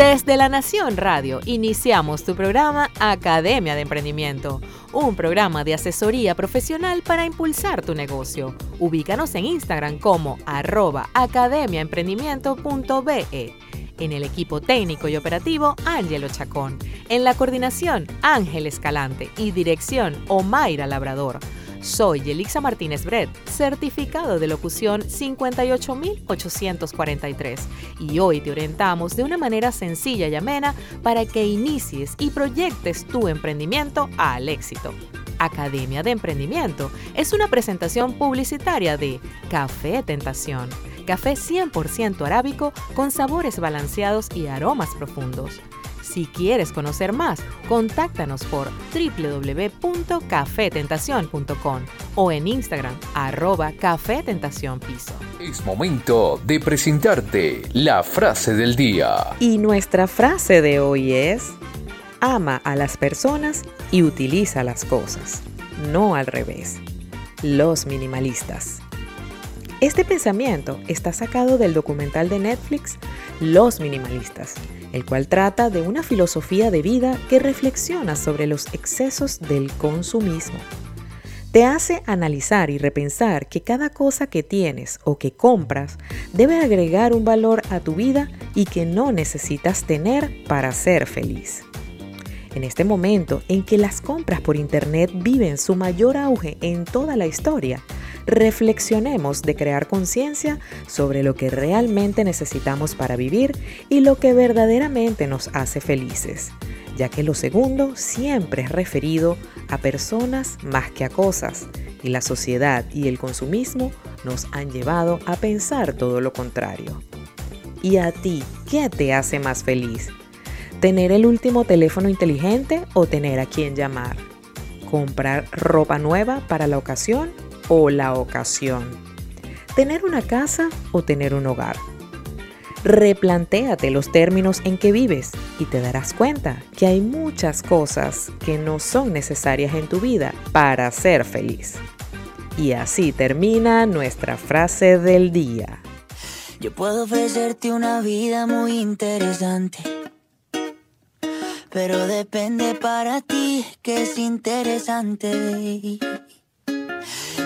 desde La Nación Radio iniciamos tu programa Academia de Emprendimiento, un programa de asesoría profesional para impulsar tu negocio. Ubícanos en Instagram como arroba academiaemprendimiento.be. En el equipo técnico y operativo, Ángelo Chacón. En la coordinación, Ángel Escalante. Y dirección, Omaira Labrador. Soy Yelixa Martínez Bret, certificado de locución 58843 y hoy te orientamos de una manera sencilla y amena para que inicies y proyectes tu emprendimiento al éxito. Academia de Emprendimiento es una presentación publicitaria de Café Tentación, café 100% arábico con sabores balanceados y aromas profundos si quieres conocer más, contáctanos por www.cafetentacion.com o en Instagram arroba Café Tentación Piso. Es momento de presentarte la frase del día. Y nuestra frase de hoy es, ama a las personas y utiliza las cosas, no al revés. Los minimalistas. Este pensamiento está sacado del documental de Netflix Los Minimalistas, el cual trata de una filosofía de vida que reflexiona sobre los excesos del consumismo. Te hace analizar y repensar que cada cosa que tienes o que compras debe agregar un valor a tu vida y que no necesitas tener para ser feliz. En este momento en que las compras por Internet viven su mayor auge en toda la historia, reflexionemos de crear conciencia sobre lo que realmente necesitamos para vivir y lo que verdaderamente nos hace felices, ya que lo segundo siempre es referido a personas más que a cosas, y la sociedad y el consumismo nos han llevado a pensar todo lo contrario. ¿Y a ti qué te hace más feliz? ¿Tener el último teléfono inteligente o tener a quien llamar? ¿Comprar ropa nueva para la ocasión o la ocasión. Tener una casa o tener un hogar. Replantéate los términos en que vives y te darás cuenta que hay muchas cosas que no son necesarias en tu vida para ser feliz. Y así termina nuestra frase del día. Yo puedo ofrecerte una vida muy interesante. Pero depende para ti que es interesante.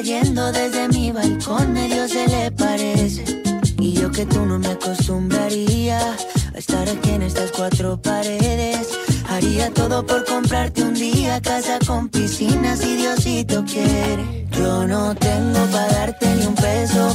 Cayendo desde mi balcón medio se le parece. Y yo que tú no me acostumbraría a estar aquí en estas cuatro paredes. Haría todo por comprarte un día casa con piscina si Diosito quiere. Yo no tengo para darte ni un peso,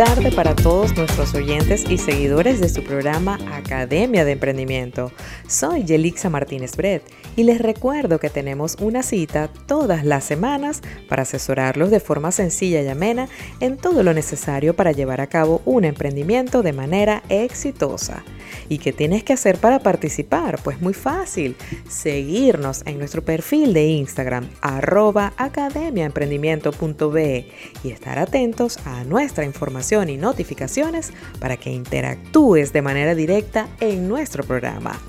Feliz para todos nuestros oyentes y seguidores de su programa Academia de Emprendimiento. Soy Yelixa Martínez Bret y les recuerdo que tenemos una cita todas las semanas para asesorarlos de forma sencilla y amena en todo lo necesario para llevar a cabo un emprendimiento de manera exitosa. ¿Y qué tienes que hacer para participar? Pues muy fácil, seguirnos en nuestro perfil de Instagram arroba academiaemprendimiento.be y estar atentos a nuestra información notificaciones para que interactúes de manera directa en nuestro programa.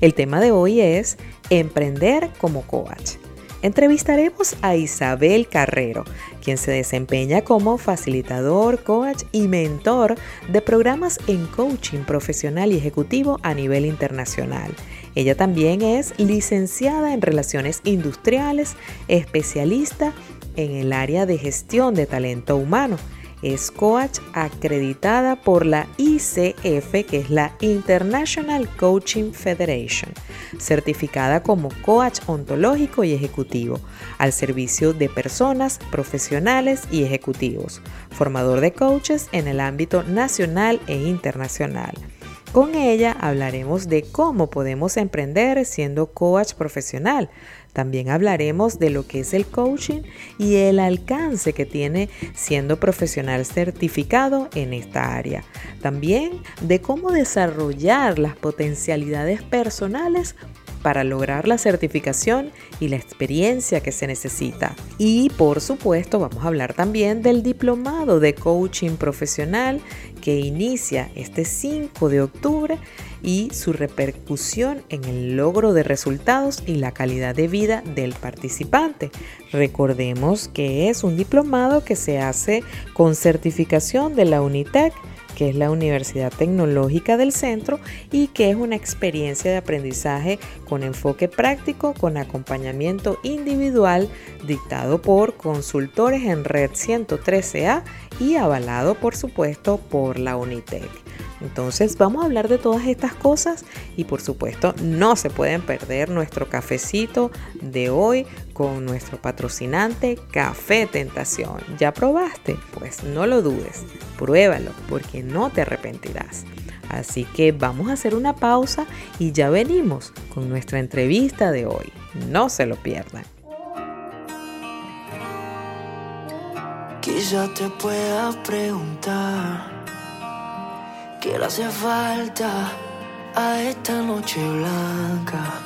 El tema de hoy es Emprender como coach. Entrevistaremos a Isabel Carrero, quien se desempeña como facilitador, coach y mentor de programas en coaching profesional y ejecutivo a nivel internacional. Ella también es licenciada en relaciones industriales, especialista en el área de gestión de talento humano es coach acreditada por la ICF, que es la International Coaching Federation, certificada como coach ontológico y ejecutivo, al servicio de personas, profesionales y ejecutivos, formador de coaches en el ámbito nacional e internacional. Con ella hablaremos de cómo podemos emprender siendo coach profesional, también hablaremos de lo que es el coaching y el alcance que tiene siendo profesional certificado en esta área. También de cómo desarrollar las potencialidades personales para lograr la certificación y la experiencia que se necesita. Y por supuesto vamos a hablar también del diplomado de coaching profesional que inicia este 5 de octubre y su repercusión en el logro de resultados y la calidad de vida del participante. Recordemos que es un diplomado que se hace con certificación de la UNITEC que es la Universidad Tecnológica del Centro y que es una experiencia de aprendizaje con enfoque práctico, con acompañamiento individual, dictado por consultores en Red 113A y avalado por supuesto por la UNITEC. Entonces vamos a hablar de todas estas cosas y por supuesto no se pueden perder nuestro cafecito de hoy con nuestro patrocinante Café Tentación. ¿Ya probaste? Pues no lo dudes, pruébalo porque no te arrepentirás. Así que vamos a hacer una pausa y ya venimos con nuestra entrevista de hoy. No se lo pierdan. Quizá te pueda preguntar ¿Qué le hace falta a esta noche blanca?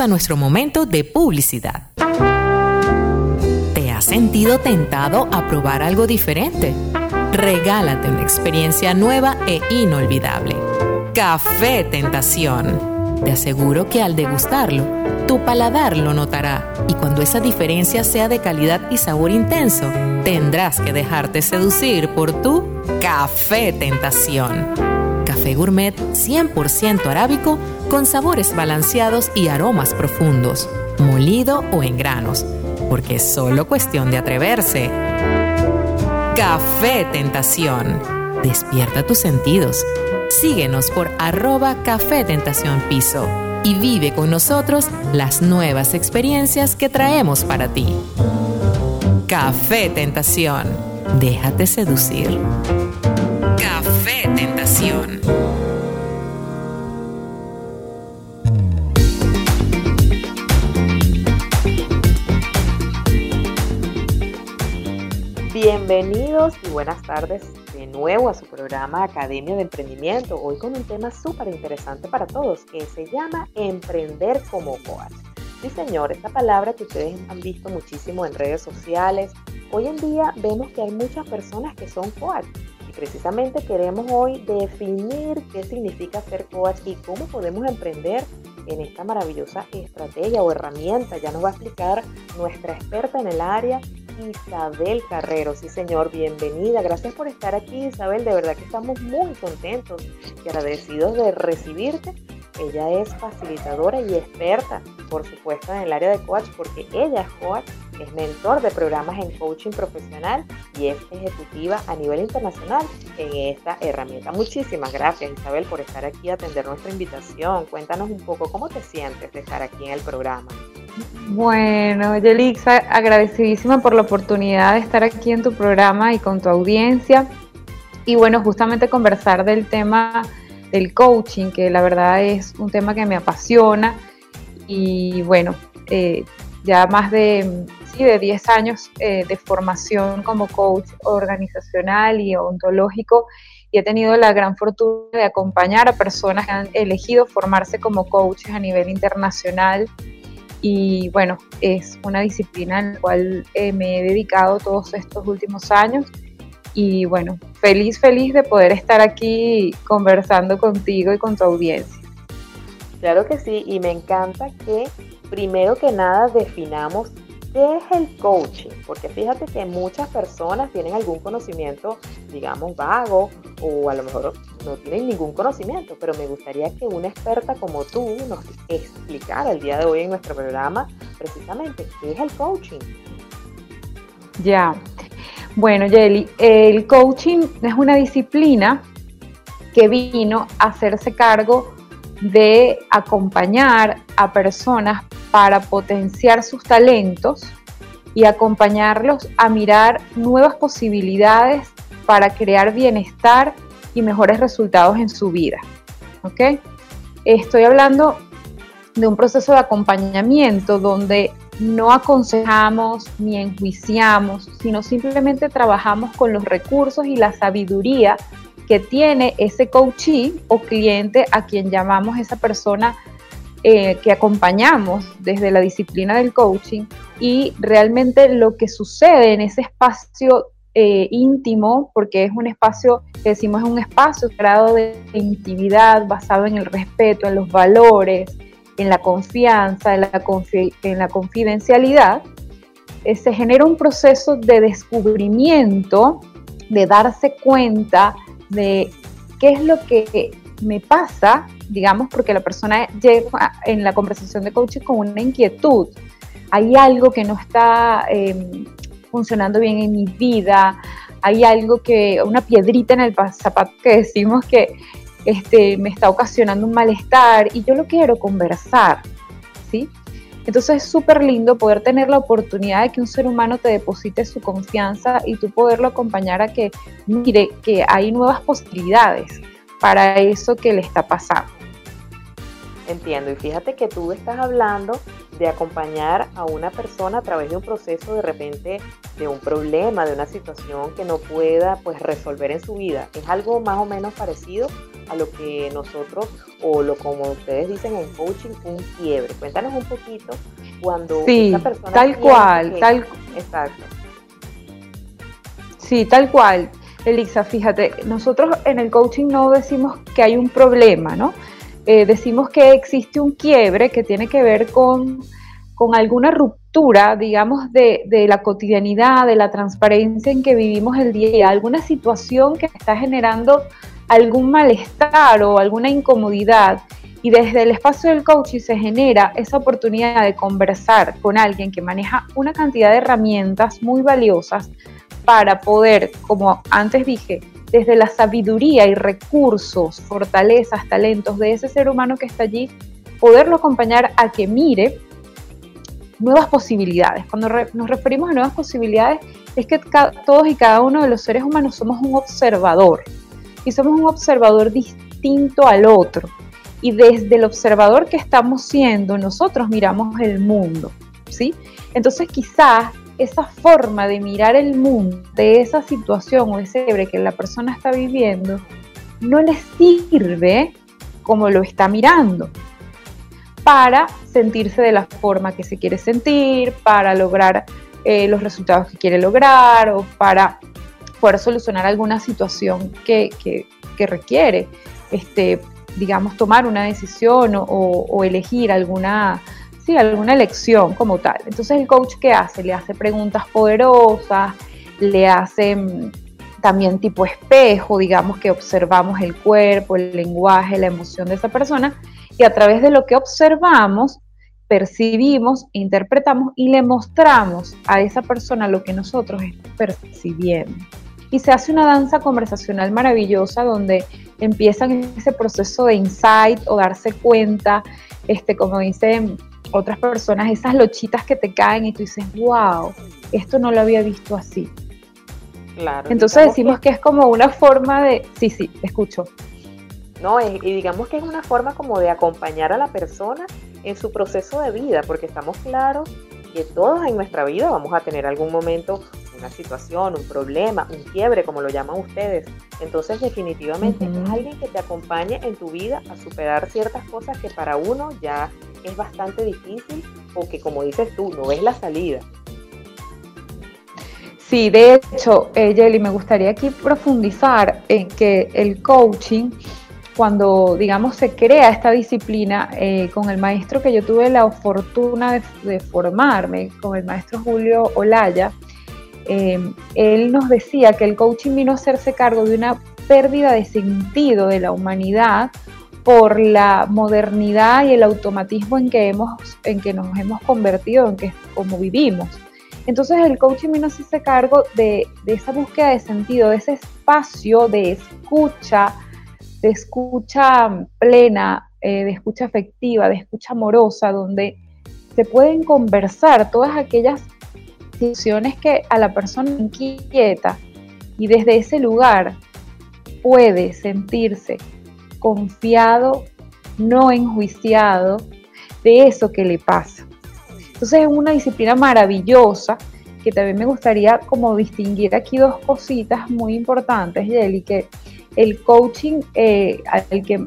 A nuestro momento de publicidad. ¿Te has sentido tentado a probar algo diferente? Regálate una experiencia nueva e inolvidable. Café Tentación. Te aseguro que al degustarlo, tu paladar lo notará y cuando esa diferencia sea de calidad y sabor intenso, tendrás que dejarte seducir por tu Café Tentación. Gourmet 100% arábico con sabores balanceados y aromas profundos, molido o en granos, porque es solo cuestión de atreverse. Café Tentación. Despierta tus sentidos. Síguenos por arroba Café Tentación Piso y vive con nosotros las nuevas experiencias que traemos para ti. Café Tentación. Déjate seducir. Bienvenidos y buenas tardes de nuevo a su programa Academia de Emprendimiento, hoy con un tema súper interesante para todos que se llama Emprender como coach. Sí señor, esta palabra que ustedes han visto muchísimo en redes sociales, hoy en día vemos que hay muchas personas que son coach y precisamente queremos hoy definir qué significa ser coach y cómo podemos emprender en esta maravillosa estrategia o herramienta. Ya nos va a explicar nuestra experta en el área Isabel Carrero. Sí, señor, bienvenida. Gracias por estar aquí, Isabel. De verdad que estamos muy contentos y agradecidos de recibirte. Ella es facilitadora y experta, por supuesto, en el área de coach, porque ella es coach, es mentor de programas en coaching profesional y es ejecutiva a nivel internacional en esta herramienta. Muchísimas gracias, Isabel, por estar aquí a atender nuestra invitación. Cuéntanos un poco cómo te sientes de estar aquí en el programa. Bueno, Yelixa, agradecidísima por la oportunidad de estar aquí en tu programa y con tu audiencia. Y bueno, justamente conversar del tema del coaching, que la verdad es un tema que me apasiona. Y bueno, eh, ya más de, sí, de 10 años eh, de formación como coach organizacional y ontológico y he tenido la gran fortuna de acompañar a personas que han elegido formarse como coaches a nivel internacional y bueno, es una disciplina en la cual eh, me he dedicado todos estos últimos años y bueno, feliz, feliz de poder estar aquí conversando contigo y con tu audiencia. Claro que sí, y me encanta que primero que nada definamos ¿Qué es el coaching? Porque fíjate que muchas personas tienen algún conocimiento, digamos, vago o a lo mejor no tienen ningún conocimiento, pero me gustaría que una experta como tú nos explicara el día de hoy en nuestro programa precisamente qué es el coaching. Ya, bueno, Jelly, el coaching es una disciplina que vino a hacerse cargo de acompañar a personas para potenciar sus talentos y acompañarlos a mirar nuevas posibilidades para crear bienestar y mejores resultados en su vida. ¿Ok? Estoy hablando de un proceso de acompañamiento donde no aconsejamos ni enjuiciamos, sino simplemente trabajamos con los recursos y la sabiduría que tiene ese coachee o cliente a quien llamamos esa persona eh, que acompañamos desde la disciplina del coaching y realmente lo que sucede en ese espacio eh, íntimo, porque es un espacio que decimos es un espacio creado de intimidad basado en el respeto, en los valores, en la confianza, en la, en la confidencialidad, eh, se genera un proceso de descubrimiento, de darse cuenta de qué es lo que me pasa digamos, porque la persona llega en la conversación de coaching con una inquietud. Hay algo que no está em, funcionando bien en mi vida, hay algo que, una piedrita en el zapato que decimos que este, me está ocasionando un malestar y yo lo quiero conversar, ¿sí? Entonces es súper lindo poder tener la oportunidad de que un ser humano te deposite su confianza y tú poderlo acompañar a que mire que hay nuevas posibilidades para eso que le está pasando. Entiendo, y fíjate que tú estás hablando de acompañar a una persona a través de un proceso de repente de un problema, de una situación que no pueda pues resolver en su vida. Es algo más o menos parecido a lo que nosotros, o lo como ustedes dicen en coaching, un quiebre. Cuéntanos un poquito cuando sí, persona... Tal cual, tal Exacto. Sí, tal cual. Elisa, fíjate, nosotros en el coaching no decimos que hay un problema, ¿no? Eh, decimos que existe un quiebre que tiene que ver con, con alguna ruptura, digamos, de, de, la cotidianidad, de la transparencia en que vivimos el día, alguna situación que está generando algún malestar o alguna incomodidad. Y desde el espacio del coaching se genera esa oportunidad de conversar con alguien que maneja una cantidad de herramientas muy valiosas para poder, como antes dije, desde la sabiduría y recursos, fortalezas, talentos de ese ser humano que está allí, poderlo acompañar a que mire nuevas posibilidades. Cuando nos referimos a nuevas posibilidades, es que todos y cada uno de los seres humanos somos un observador y somos un observador distinto al otro. Y desde el observador que estamos siendo, nosotros miramos el mundo, ¿sí? Entonces quizás esa forma de mirar el mundo, de esa situación o ese quiebre que la persona está viviendo, no le sirve como lo está mirando para sentirse de la forma que se quiere sentir, para lograr eh, los resultados que quiere lograr o para poder solucionar alguna situación que, requiere, este, digamos, tomar una decisión o elegir alguna alguna elección como tal. Entonces el coach ¿qué hace? Le hace preguntas poderosas, le hace mm, también tipo espejo, digamos que observamos el cuerpo, el lenguaje, la emoción de esa persona y a través de lo que observamos, percibimos, interpretamos y le mostramos a esa persona lo que nosotros estamos percibiendo. Y se hace una danza conversacional maravillosa donde empiezan ese proceso de insight o darse cuenta, este, como dicen otras personas, esas lochitas que te caen y tú dices, wow, esto no lo había visto así. Claro. Entonces decimos que... es como una forma de, sí, sí, escucho. No, y digamos que es una forma como de acompañar a la persona en su proceso de vida, porque estamos claros que todos en nuestra vida vamos a tener algún momento una situación, un problema, un quiebre, como lo llaman ustedes. Entonces, definitivamente es alguien que te acompañe en tu vida a superar ciertas cosas que para uno ya es bastante difícil o que, como dices tú, no ves la salida. Sí, de hecho, eh, Jelly, me gustaría aquí profundizar en que el coaching, cuando, digamos, se crea esta disciplina, eh, con el maestro que yo tuve la fortuna de, formarme, con el maestro Julio Olaya, eh, él nos decía que el coaching vino a hacerse cargo de una pérdida de sentido de la humanidad por la modernidad y el automatismo en que, hemos, en que nos hemos convertido, en que como vivimos. Entonces el coaching vino a hacerse cargo de, esa búsqueda de sentido, de ese espacio de escucha, de escucha plena, eh, de escucha afectiva, de escucha amorosa, donde se pueden conversar todas aquellas situaciones que a la persona inquieta y desde ese lugar puede sentirse confiado, no enjuiciado de eso que le pasa. Entonces es una disciplina maravillosa que también me gustaría como distinguir aquí dos cositas muy importantes, Yeli, que el coaching eh, al que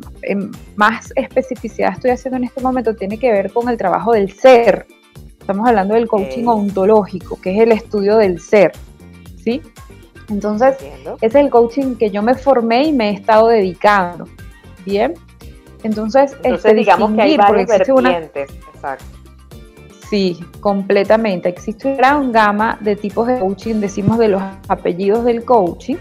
más especificidad estoy haciendo en este momento tiene que ver con el trabajo del ser. Estamos hablando del coaching ontológico, que es el estudio del ser, ¿sí? Entonces, es el coaching que yo me formé y me he estado dedicando. Bien. Entonces, este, digamos que hay varias vertientes. Exacto. Sí, completamente. Existe una gran gama de tipos de coaching, decimos de los apellidos del coaching,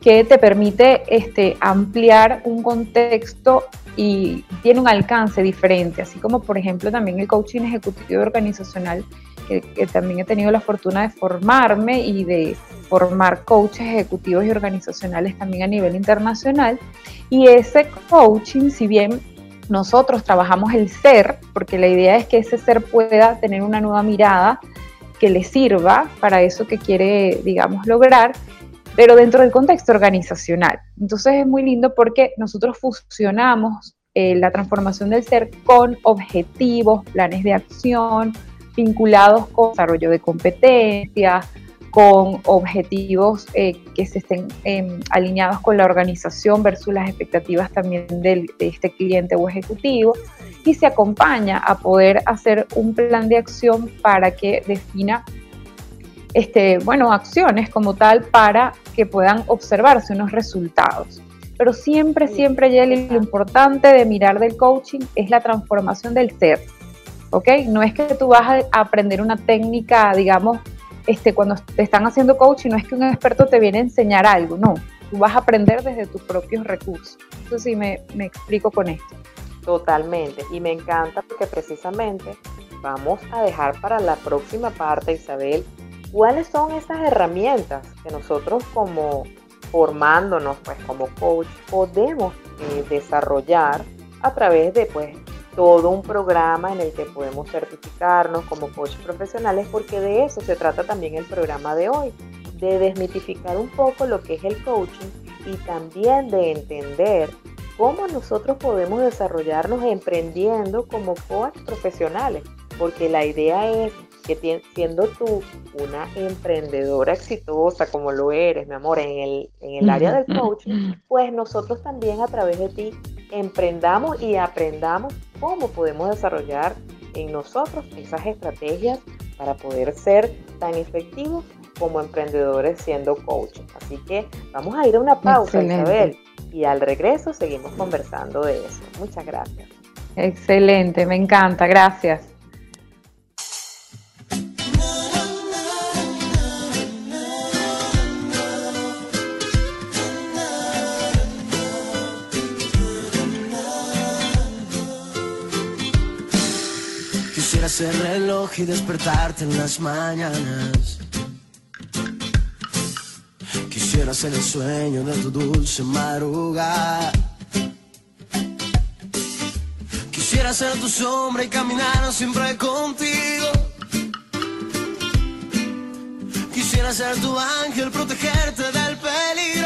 que te permite este, ampliar un contexto y tiene un alcance diferente, así como por ejemplo también el coaching ejecutivo organizacional, que, que también he tenido la fortuna de formarme y de formar coaches ejecutivos y organizacionales también a nivel internacional. Y ese coaching, si bien nosotros trabajamos el ser, porque la idea es que ese ser pueda tener una nueva mirada que le sirva para eso que quiere, digamos, lograr, pero dentro del contexto organizacional. Entonces es muy lindo porque nosotros fusionamos eh, la transformación del ser con objetivos, planes de acción vinculados con desarrollo de competencias, con objetivos eh, que se estén em, alineados con la organización versus las expectativas también de este cliente o ejecutivo y se acompaña a poder hacer un plan de acción para que defina este, bueno, acciones como tal para que puedan observarse unos resultados. Pero siempre, siempre, Jelly, lo importante de mirar del coaching es la transformación del ser. ¿Ok? No es que tú vas a aprender una técnica, digamos, este, cuando te están haciendo coaching, no es que un experto te viene a enseñar algo, no. Tú vas a aprender desde tus propios recursos. Entonces, sí, me, me explico con esto. Totalmente. Y me encanta porque precisamente vamos a dejar para la próxima parte, Isabel, cuáles son esas herramientas que nosotros como formándonos pues como coach podemos eh, desarrollar a través de pues todo un programa en el que podemos certificarnos como coach profesionales porque de eso se trata también el programa de hoy, de desmitificar un poco lo que es el coaching y también de entender cómo nosotros podemos desarrollarnos emprendiendo como coach profesionales, porque la idea es que siendo tú una emprendedora exitosa como lo eres, mi amor, en el, en el área del coaching, pues nosotros también a través de ti emprendamos y aprendamos cómo podemos desarrollar en nosotros esas estrategias para poder ser tan efectivos como emprendedores siendo coaches. Así que vamos a ir a una pausa, Isabel, y al regreso seguimos conversando de eso. Muchas gracias. Excelente, me encanta, gracias. Ser reloj y despertarte en las mañanas. Quisiera ser el sueño de tu dulce madrugada. Quisiera ser tu sombra y caminar siempre contigo. Quisiera ser tu ángel, protegerte del peligro.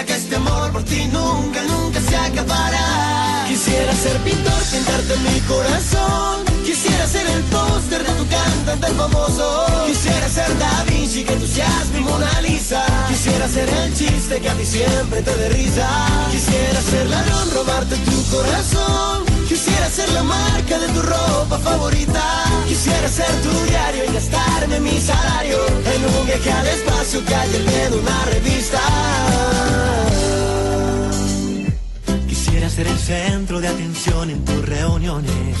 Que este amor por ti nunca, nunca se acabará. Quisiera ser pintor, pintarte mi corazón. Quisiera ser el póster de tu cantante famoso. Quisiera ser Da Vinci, que tú seas Mona Lisa. Quisiera ser el chiste que a ti siempre te dé. Quisiera ser ladrón, robarte tu corazón. Quisiera ser la marca de tu ropa favorita. Quisiera ser tu diario y gastarme mi salario en un viaje al espacio que haya en una revista. Quisiera ser el centro de atención en tus reuniones.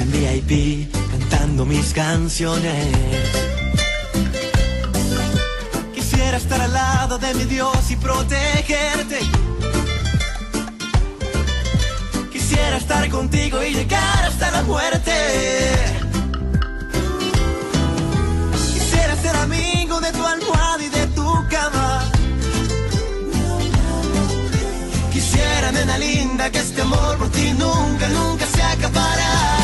En VIP cantando mis canciones. Quisiera estar al lado de mi Dios y protegerte Quisiera estar contigo y llegar hasta la muerte. Quisiera ser amigo de tu almohada y de tu cama. Quisiera, nena linda, que este amor por ti nunca, nunca se acabará.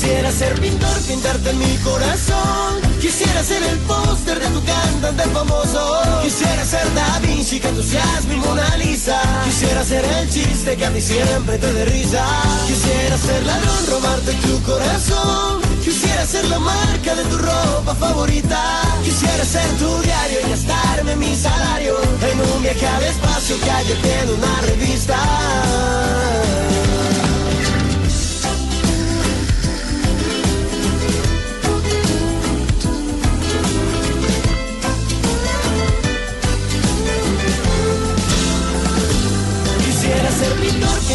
Quisiera ser pintor, pintarte en mi corazón. Quisiera ser el póster de tu cantante famoso. Quisiera ser Da Vinci, que tú seas Mona Lisa. Quisiera ser el chiste que a mí siempre te dé risa. Quisiera ser ladrón, robarte tu corazón. Quisiera ser la marca de tu ropa favorita. Quisiera ser tu diario y gastarme mi salario en un viaje al espacio que haya en una revista.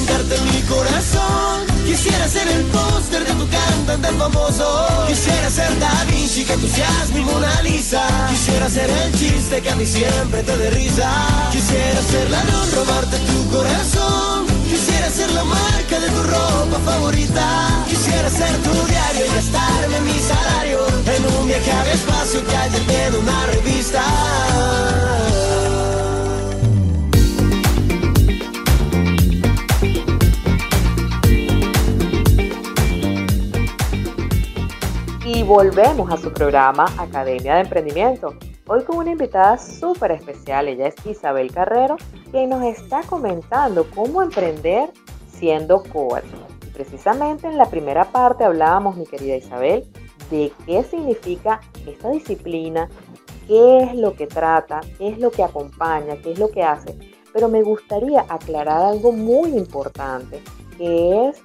Mi corazón. Quisiera ser el póster de tu cantante famoso. Quisiera ser Da Vinci, que tú mi Mona Lisa. Quisiera ser el chiste que a mí siempre te dé risa. Quisiera ser la no robarte tu corazón. Quisiera ser la marca de tu ropa favorita. Quisiera ser tu diario y gastarme mi salario en un viaje al espacio que haya en una revista. Volvemos a su programa Academia de Emprendimiento. Hoy con una invitada súper especial, ella es Isabel Carrero, quien nos está comentando cómo emprender siendo coach. Precisamente en la primera parte hablábamos, mi querida Isabel, de qué significa esta disciplina, qué es lo que trata, qué es lo que acompaña, qué es lo que hace. Pero me gustaría aclarar algo muy importante, que es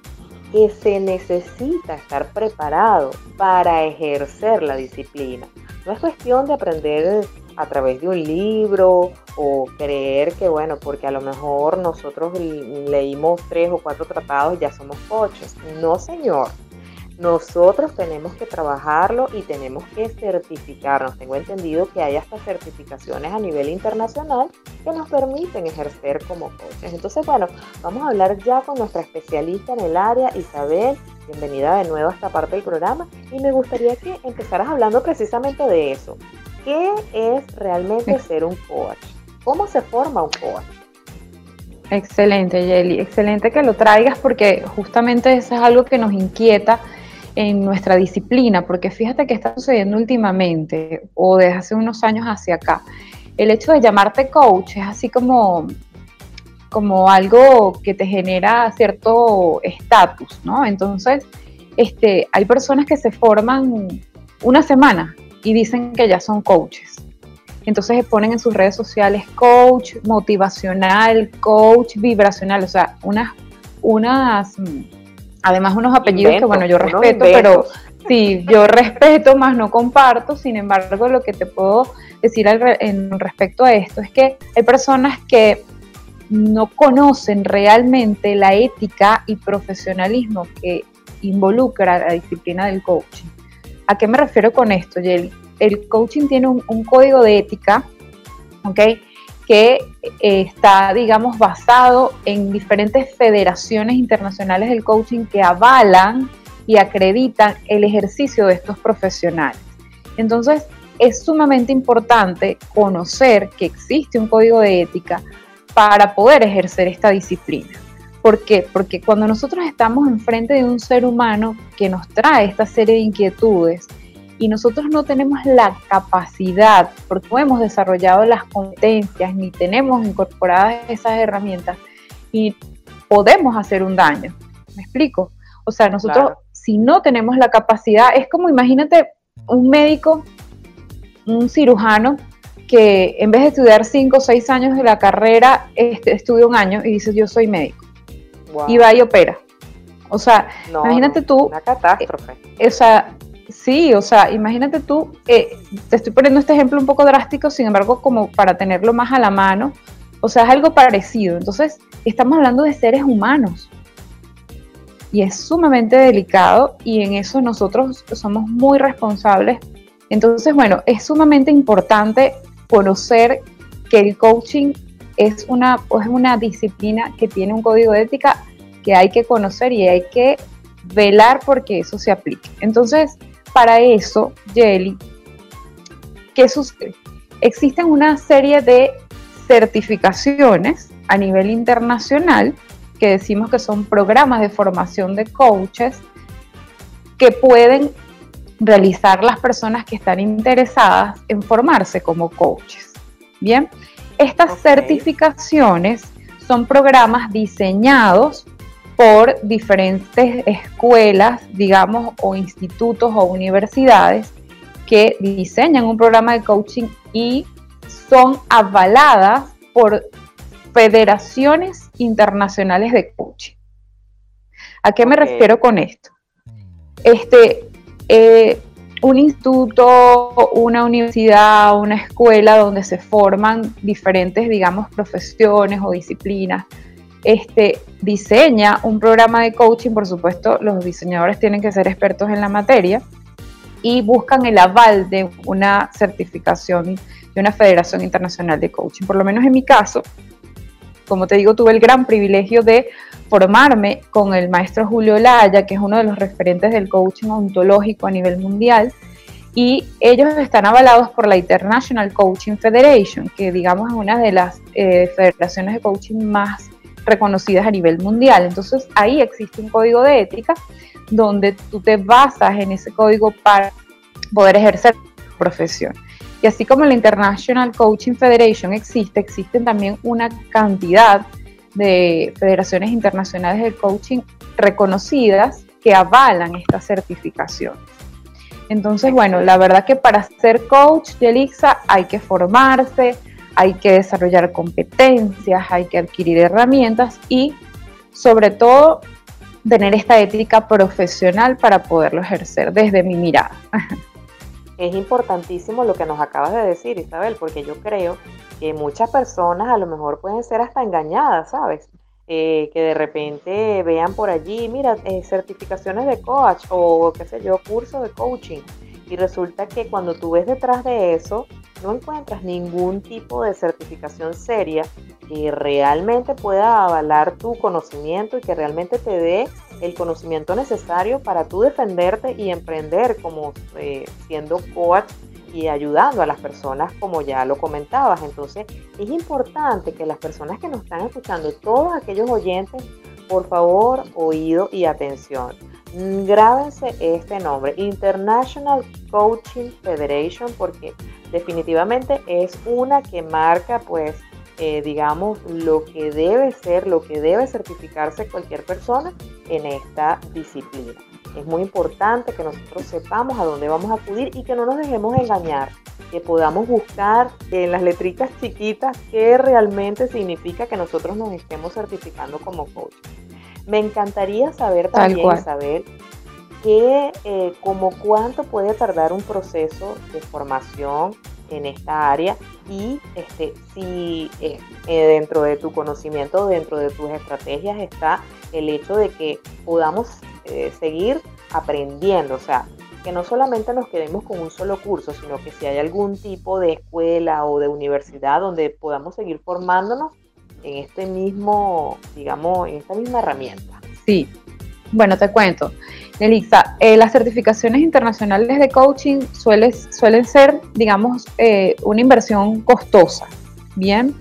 que se necesita estar preparado para ejercer la disciplina. No es cuestión de aprender a través de un libro o creer que, bueno, porque a lo mejor nosotros leímos tres o cuatro tratados ya somos coaches. No, señor. Nosotros tenemos que trabajarlo y tenemos que certificarnos. Tengo entendido que hay hasta certificaciones a nivel internacional que nos permiten ejercer como coaches. Entonces, bueno, vamos a hablar ya con nuestra especialista en el área, Isabel. Bienvenida de nuevo a esta parte del programa y me gustaría que empezaras hablando precisamente de eso. ¿Qué es realmente ser un coach? ¿Cómo se forma un coach? Excelente, Yeli. Excelente que lo traigas porque justamente eso es algo que nos inquieta en nuestra disciplina, porque fíjate que está sucediendo últimamente o desde hace unos años hacia acá. El hecho de llamarte coach es así como, como algo que te genera cierto estatus, ¿no? Entonces, este, hay personas que se forman una semana y dicen que ya son coaches. Entonces ponen en sus redes sociales coach motivacional, coach vibracional, o sea, unas, unas Además, unos apellidos que, bueno, yo respeto, pero sí, yo respeto, más no comparto. Sin embargo, lo que te puedo decir en respecto a esto es que hay personas que no conocen realmente la ética y profesionalismo que involucra la disciplina del coaching. ¿A qué me refiero con esto, Jelly? El coaching tiene un, un código de ética, ¿ok? Que eh, está, digamos, basado en diferentes federaciones internacionales del coaching que avalan y acreditan el ejercicio de estos profesionales. Entonces, es sumamente importante conocer que existe un código de ética para poder ejercer esta disciplina. ¿Por qué? Porque cuando nosotros estamos enfrente de un ser humano que nos trae esta serie de inquietudes, y nosotros no tenemos la capacidad, porque no hemos desarrollado las competencias ni tenemos incorporadas esas herramientas y podemos hacer un daño. ¿Me explico? O sea, nosotros si no tenemos la capacidad, es como imagínate un médico, un cirujano que en vez de estudiar cinco o seis años de la carrera, este, estudia un año y dice yo soy médico. Y va y opera. O sea, imagínate tú. Una catástrofe. Eh, o sea, Sí, o sea, imagínate tú, eh, te estoy poniendo este ejemplo un poco drástico, sin embargo, como para tenerlo más a la mano, o sea, es algo parecido. Entonces, estamos hablando de seres humanos y es sumamente delicado y en eso nosotros somos muy responsables. Entonces, bueno, es sumamente importante conocer que el coaching es una, es una disciplina que tiene un código de ética que hay que conocer y hay que velar porque eso se aplique. Entonces, para eso, Jelly, ¿qué sucede? Existen una serie de certificaciones a nivel internacional que decimos que son programas de formación de coaches que pueden realizar las personas que están interesadas en formarse como coaches. Bien, estas certificaciones son programas diseñados por diferentes escuelas, digamos, o institutos o universidades que diseñan un programa de coaching y son avaladas por federaciones internacionales de coaching. ¿A qué me refiero con esto? Este, eh, un instituto, una universidad, una escuela donde se forman diferentes, digamos, profesiones o disciplinas este, diseña un programa de coaching, por supuesto los diseñadores tienen que ser expertos en la materia y buscan el aval de una certificación de una federación internacional de coaching. Por lo menos en mi caso, como te digo, tuve el gran privilegio de formarme con el maestro Julio Laya, que es uno de los referentes del coaching ontológico a nivel mundial, y ellos están avalados por la International Coaching Federation, que digamos es una de las eh, federaciones de coaching más reconocidas a nivel mundial. Entonces ahí existe un código de ética donde tú te basas en ese código para poder ejercer profesión. Y así como la International Coaching Federation existe, existen también una cantidad de federaciones internacionales de coaching reconocidas que avalan esta certificación. Entonces, bueno, la verdad que para ser coach de Elixa hay que formarse, hay que desarrollar competencias, hay que adquirir herramientas y sobre todo tener esta ética profesional para poderlo ejercer desde mi mirada. Es importantísimo lo que nos acabas de decir, Isabel, porque yo creo que muchas personas a lo mejor pueden ser hasta engañadas, ¿sabes? Eh, que de repente vean por allí, mira, eh, certificaciones de coach o qué sé yo, cursos de coaching. Y resulta que cuando tú ves detrás de eso, no encuentras ningún tipo de certificación seria que realmente pueda avalar tu conocimiento y que realmente te dé el conocimiento necesario para tú defenderte y emprender como eh, siendo coach y ayudando a las personas como ya lo comentabas. Entonces es importante que las personas que nos están escuchando, todos aquellos oyentes, por favor, oído y atención. Grábense este nombre, International Coaching Federation, porque definitivamente es una que marca pues eh, digamos, lo que debe ser, lo que debe certificarse cualquier persona en esta disciplina. Es muy importante que nosotros sepamos a dónde vamos a acudir y que no nos dejemos engañar, que podamos buscar en las letritas chiquitas qué realmente significa que nosotros nos estemos certificando como coach. Me encantaría saber también, saber que eh, como cuánto puede tardar un proceso de formación en esta área y este, si eh, eh, dentro de tu conocimiento, dentro de tus estrategias está el hecho de que podamos eh, seguir aprendiendo, o sea, que no solamente nos quedemos con un solo curso, sino que si hay algún tipo de escuela o de universidad donde podamos seguir formándonos en este mismo, digamos, en esta misma herramienta. Sí, bueno, te cuento. Elisa, eh, las certificaciones internacionales de coaching suelen ser, digamos, eh, una inversión costosa. Bien,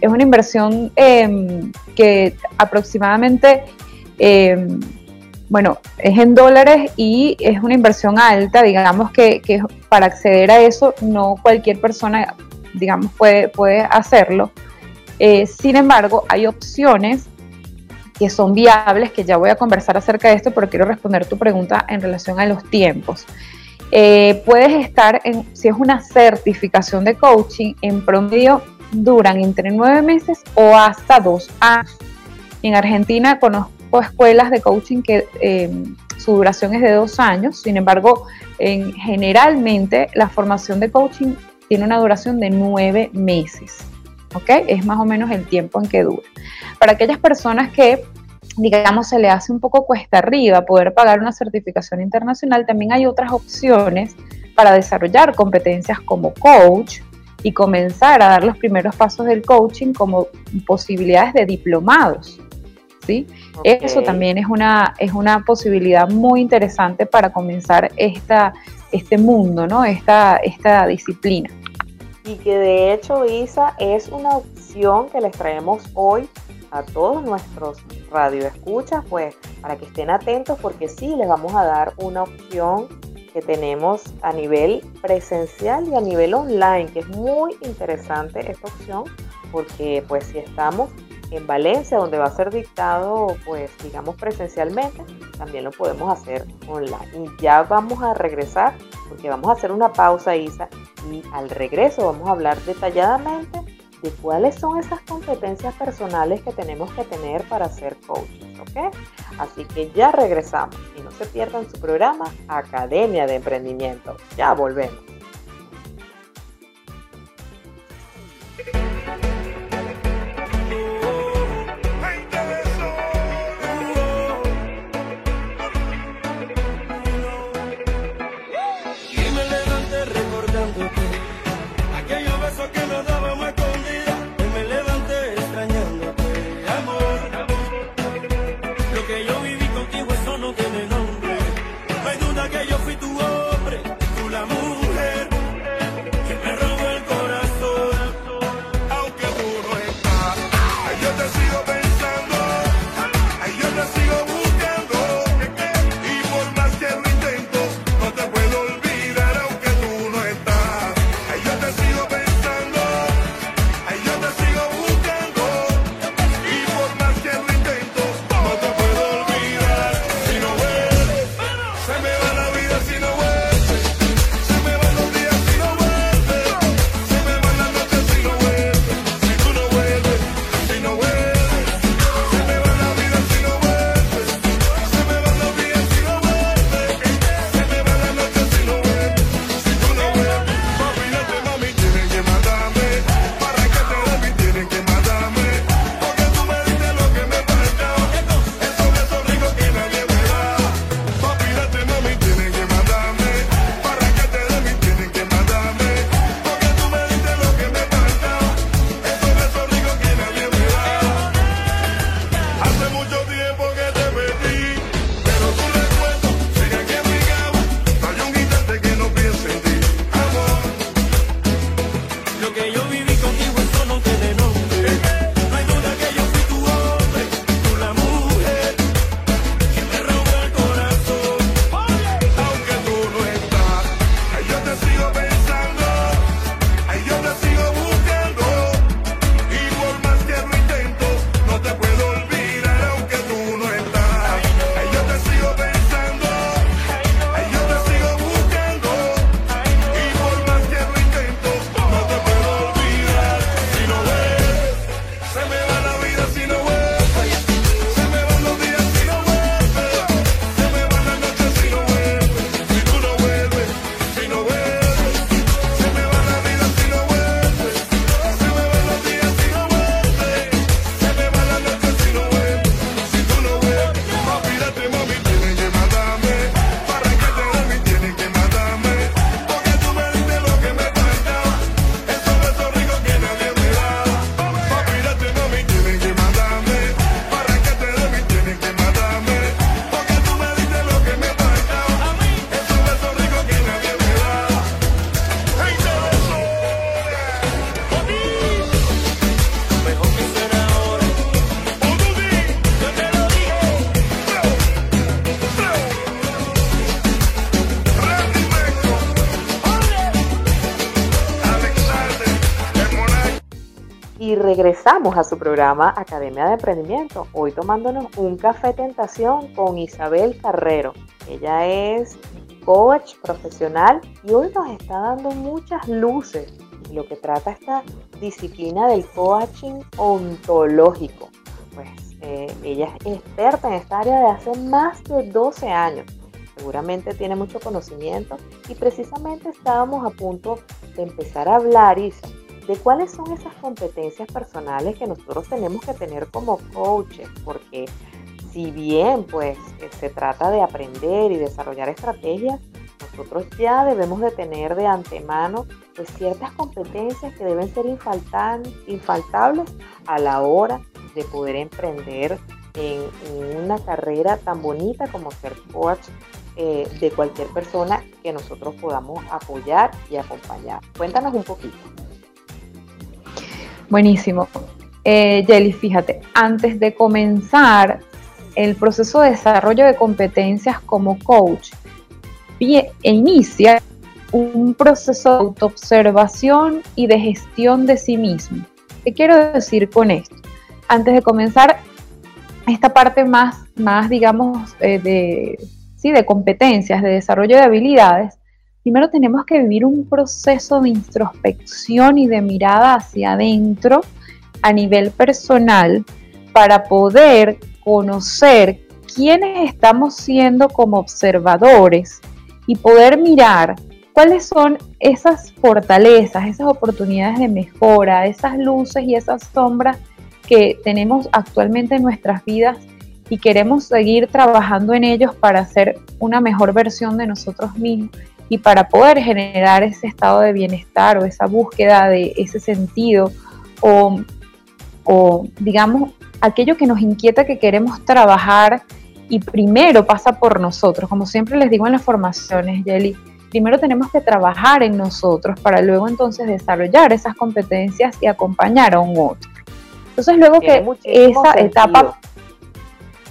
es una inversión em, que aproximadamente, em, bueno, es en dólares y es una inversión alta, digamos que, que, para acceder a eso no cualquier persona, digamos, puede, puede hacerlo. Eh, sin embargo, hay opciones que son viables, que ya voy a conversar acerca de esto, pero quiero responder tu pregunta en relación a los tiempos. Eh, puedes estar en, si es una certificación de coaching, en promedio duran entre nueve meses o hasta dos años. En Argentina conozco escuelas de coaching que eh, su duración es de dos años, sin embargo, en, generalmente la formación de coaching tiene una duración de nueve meses. ¿Ok? Es más o menos el tiempo en que dura. Para aquellas personas que digamos, se le hace un poco cuesta arriba poder pagar una certificación internacional, también hay otras opciones para desarrollar competencias como coach y comenzar a dar los primeros pasos del coaching como posibilidades de diplomados. ¿sí? Eso también es una, es una posibilidad muy interesante para comenzar esta, este mundo, ¿no? esta, esta disciplina y que de hecho Isa es una opción que les traemos hoy a todos nuestros radioescuchas, pues para que estén atentos porque sí les vamos a dar una opción que tenemos a nivel presencial y a nivel online, que es muy interesante esta opción porque pues si estamos en Valencia, donde va a ser dictado, pues digamos presencialmente, también lo podemos hacer online. Y ya vamos a regresar, porque vamos a hacer una pausa, Isa, y al regreso vamos a hablar detalladamente de cuáles son esas competencias personales que tenemos que tener para ser coaches, ¿ok? Así que ya regresamos y no se pierdan su programa Academia de Emprendimiento. Ya volvemos. Regresamos a su programa Academia de Emprendimiento, hoy tomándonos un café tentación con Isabel Carrero. Ella es coach profesional y hoy nos está dando muchas luces lo que trata esta disciplina del coaching ontológico. Pues eh, ella es experta en esta área de hace más de 12 años. Seguramente tiene mucho conocimiento y precisamente estábamos a punto de empezar a hablar, Isa, de cuáles son esas competencias personales que nosotros tenemos que tener como coaches, porque si bien pues eh, se trata de aprender y desarrollar estrategias, nosotros ya debemos de tener de antemano pues ciertas competencias que deben ser infaltables a la hora de poder emprender en, una carrera tan bonita como ser coach eh, de cualquier persona que nosotros podamos apoyar y acompañar. Cuéntanos un poquito. Buenísimo. Eh, Jelly, fíjate, antes de comenzar el proceso de desarrollo de competencias como coach, e inicia un proceso de autoobservación y de gestión de sí mismo. ¿Qué quiero decir con esto? Antes de comenzar esta parte más, más digamos, eh, de, ¿sí? de competencias, de desarrollo de habilidades, primero tenemos que vivir un proceso de introspección y de mirada hacia adentro a nivel personal para poder conocer quiénes estamos siendo como observadores y poder mirar cuáles son esas fortalezas, esas oportunidades de mejora, esas luces y esas sombras que tenemos actualmente en nuestras vidas y queremos seguir trabajando en ellos para hacer una mejor versión de nosotros mismos y para poder generar ese estado de bienestar o esa búsqueda de ese sentido o, o digamos aquello que nos inquieta que queremos trabajar y primero pasa por nosotros, como siempre les digo en las formaciones, Jelly, primero tenemos que trabajar en nosotros para luego entonces desarrollar esas competencias y acompañar a un otro. Entonces luego que esa etapa...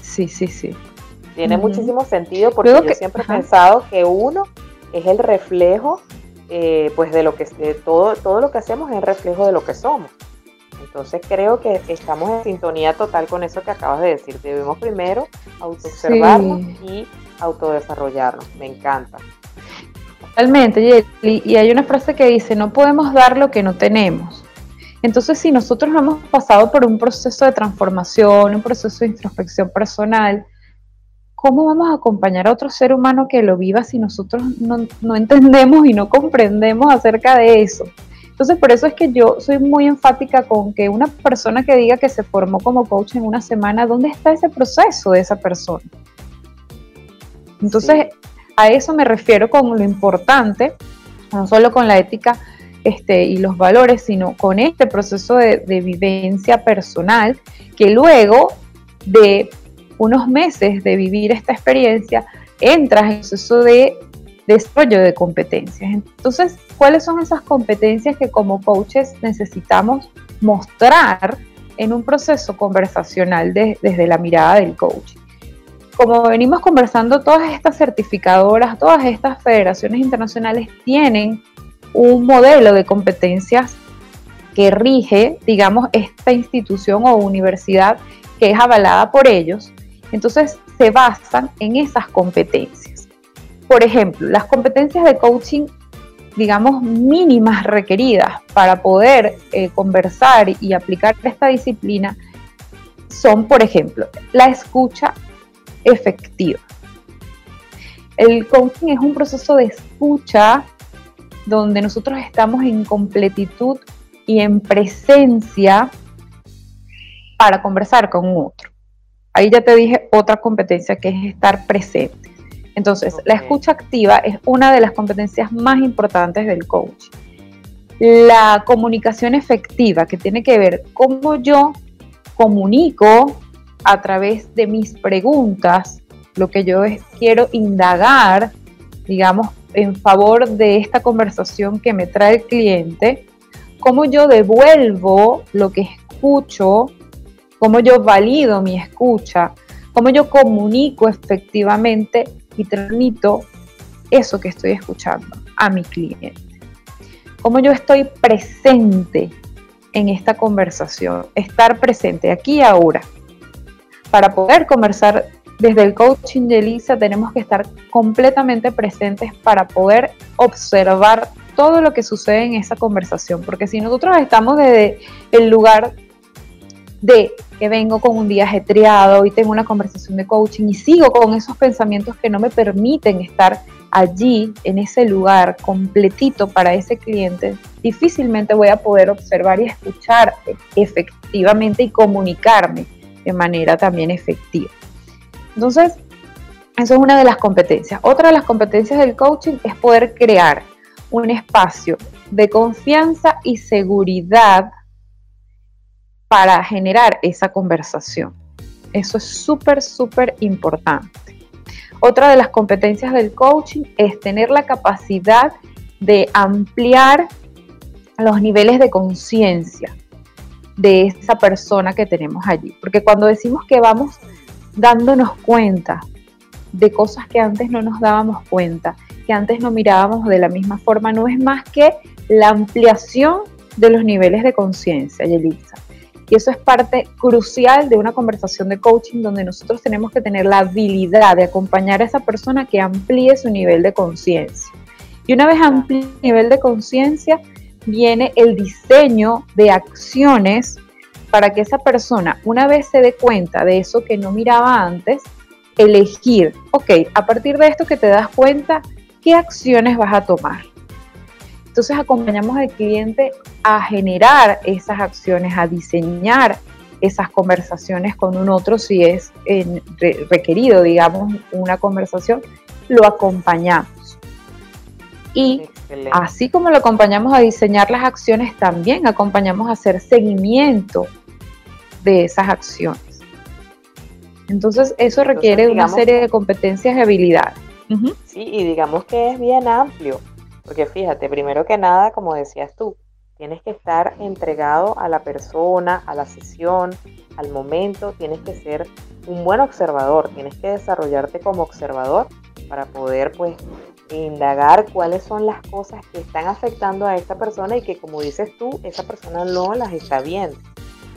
Sí, sí, sí. Tiene muchísimo sentido porque yo siempre he pensado que uno es el reflejo, eh, pues de lo que de todo, todo lo que hacemos es el reflejo de lo que somos. Entonces creo que estamos en sintonía total con eso que acabas de decir. Debemos primero autoobservarnos y autodesarrollarnos. Me encanta. Totalmente, y hay una frase que dice, no podemos dar lo que no tenemos. Entonces, si nosotros no hemos pasado por un proceso de transformación, un proceso de introspección personal, ¿cómo vamos a acompañar a otro ser humano que lo viva si nosotros no, no entendemos y no comprendemos acerca de eso? Entonces, por eso es que yo soy muy enfática con que una persona que diga que se formó como coach en una semana, ¿dónde está ese proceso de esa persona? Entonces, a eso me refiero con lo importante, no solo con la ética este, y los valores, sino con este proceso de, de vivencia personal que luego de unos meses de vivir esta experiencia, entras en el proceso de desarrollo de competencias. Entonces, ¿cuáles son esas competencias que como coaches necesitamos mostrar en un proceso conversacional desde la mirada del coach? Como venimos conversando, todas estas certificadoras, todas estas federaciones internacionales tienen un modelo de competencias que rige, digamos, esta institución o universidad que es avalada por ellos. Entonces, se basan en esas competencias. Por ejemplo, las competencias de coaching, digamos, mínimas requeridas para poder eh, conversar y aplicar esta disciplina son, por ejemplo, la escucha efectiva. El coaching es un proceso de escucha donde nosotros estamos en completitud y en presencia para conversar con otro. Ahí ya te dije otra competencia que es estar presente. Entonces, la escucha activa es una de las competencias más importantes del coach. La comunicación efectiva, que tiene que ver cómo yo comunico a través de mis preguntas lo que yo quiero indagar, digamos, en favor de esta conversación que me trae el cliente, cómo yo devuelvo lo que escucho, cómo yo valido mi escucha, cómo yo comunico efectivamente y transmito eso que estoy escuchando a mi cliente. Cómo yo estoy presente en esta conversación, estar presente aquí y ahora. Para poder conversar desde el coaching de Elisa tenemos que estar completamente presentes para poder observar todo lo que sucede en esa conversación, porque si nosotros estamos desde el lugar de que vengo con un día ajetreado y tengo una conversación de coaching y sigo con esos pensamientos que no me permiten estar allí, en ese lugar completito para ese cliente, difícilmente voy a poder observar y escuchar efectivamente y comunicarme de manera también efectiva. Entonces, eso es una de las competencias. Otra de las competencias del coaching es poder crear un espacio de confianza y seguridad para generar esa conversación. Eso es súper, súper importante. Otra de las competencias del coaching es tener la capacidad de ampliar los niveles de conciencia de esa persona que tenemos allí. Porque cuando decimos que vamos dándonos cuenta de cosas que antes no nos dábamos cuenta, que antes no mirábamos de la misma forma, no es más que la ampliación de los niveles de conciencia, Yelitza. Y eso es parte crucial de una conversación de coaching donde nosotros tenemos que tener la habilidad de acompañar a esa persona que amplíe su nivel de conciencia. Y una vez amplíe el nivel de conciencia, viene el diseño de acciones para que esa persona, una vez se dé cuenta de eso que no miraba antes, elegir, ok, a partir de esto que te das cuenta, ¿qué acciones vas a tomar? Entonces acompañamos al cliente a generar esas acciones, a diseñar esas conversaciones con un otro si es requerido, digamos, una conversación, lo acompañamos. Y así como lo acompañamos a diseñar las acciones, también acompañamos a hacer seguimiento de esas acciones. Entonces, eso requiere una serie de competencias y habilidades. Sí, y digamos que es bien amplio, porque fíjate, primero que nada, como decías tú, tienes que estar entregado a la persona, a la sesión, al momento, tienes que ser un buen observador, tienes que desarrollarte como observador para poder pues indagar cuáles son las cosas que están afectando a esta persona y que como dices tú, esa persona no las está viendo.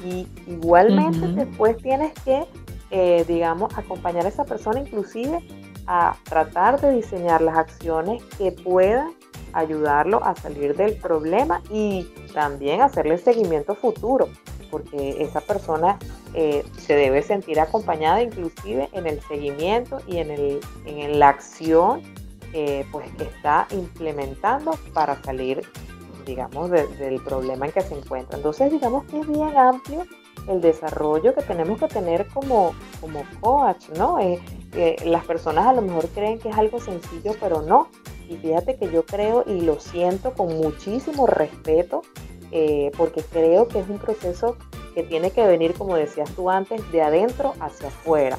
Y igualmente después tienes que, eh, digamos, acompañar a esa persona inclusive a tratar de diseñar las acciones que puedan ayudarlo a salir del problema y también hacerle seguimiento futuro, porque esa persona eh, se debe sentir acompañada inclusive en el seguimiento y en, el, en la acción eh, pues, que está implementando para salir, digamos, del problema en que se encuentra. Entonces, digamos que es bien amplio el desarrollo que tenemos que tener como, como coach, ¿no? Eh, las personas a lo mejor creen que es algo sencillo, pero no. Y fíjate que yo creo y lo siento con muchísimo respeto, eh, porque creo que es un proceso que tiene que venir, como decías tú antes, de adentro hacia afuera.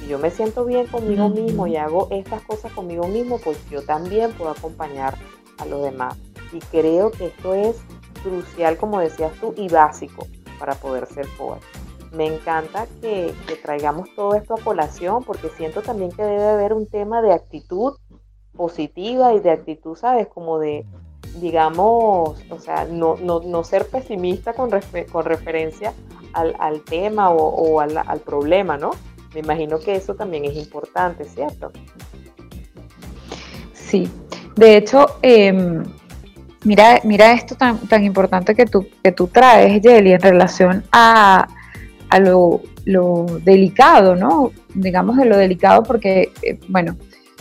Si yo me siento bien conmigo mismo y hago estas cosas conmigo mismo, pues yo también puedo acompañar a los demás. Y creo que esto es crucial, como decías tú, y básico para poder ser coach. Me encanta que, que, traigamos todo esto a colación porque siento también que debe haber un tema de actitud positiva y de actitud, ¿sabes? Como de, digamos, o sea, no, no, no ser pesimista con, con referencia al, al tema o, al, al, problema, ¿no? Me imagino que eso también es importante, ¿cierto? Sí, de hecho, eh, mira, mira esto tan, tan importante que tú, que tú traes, Jelly, en relación a, a lo, lo, delicado, ¿no? Digamos de lo delicado porque, eh, bueno,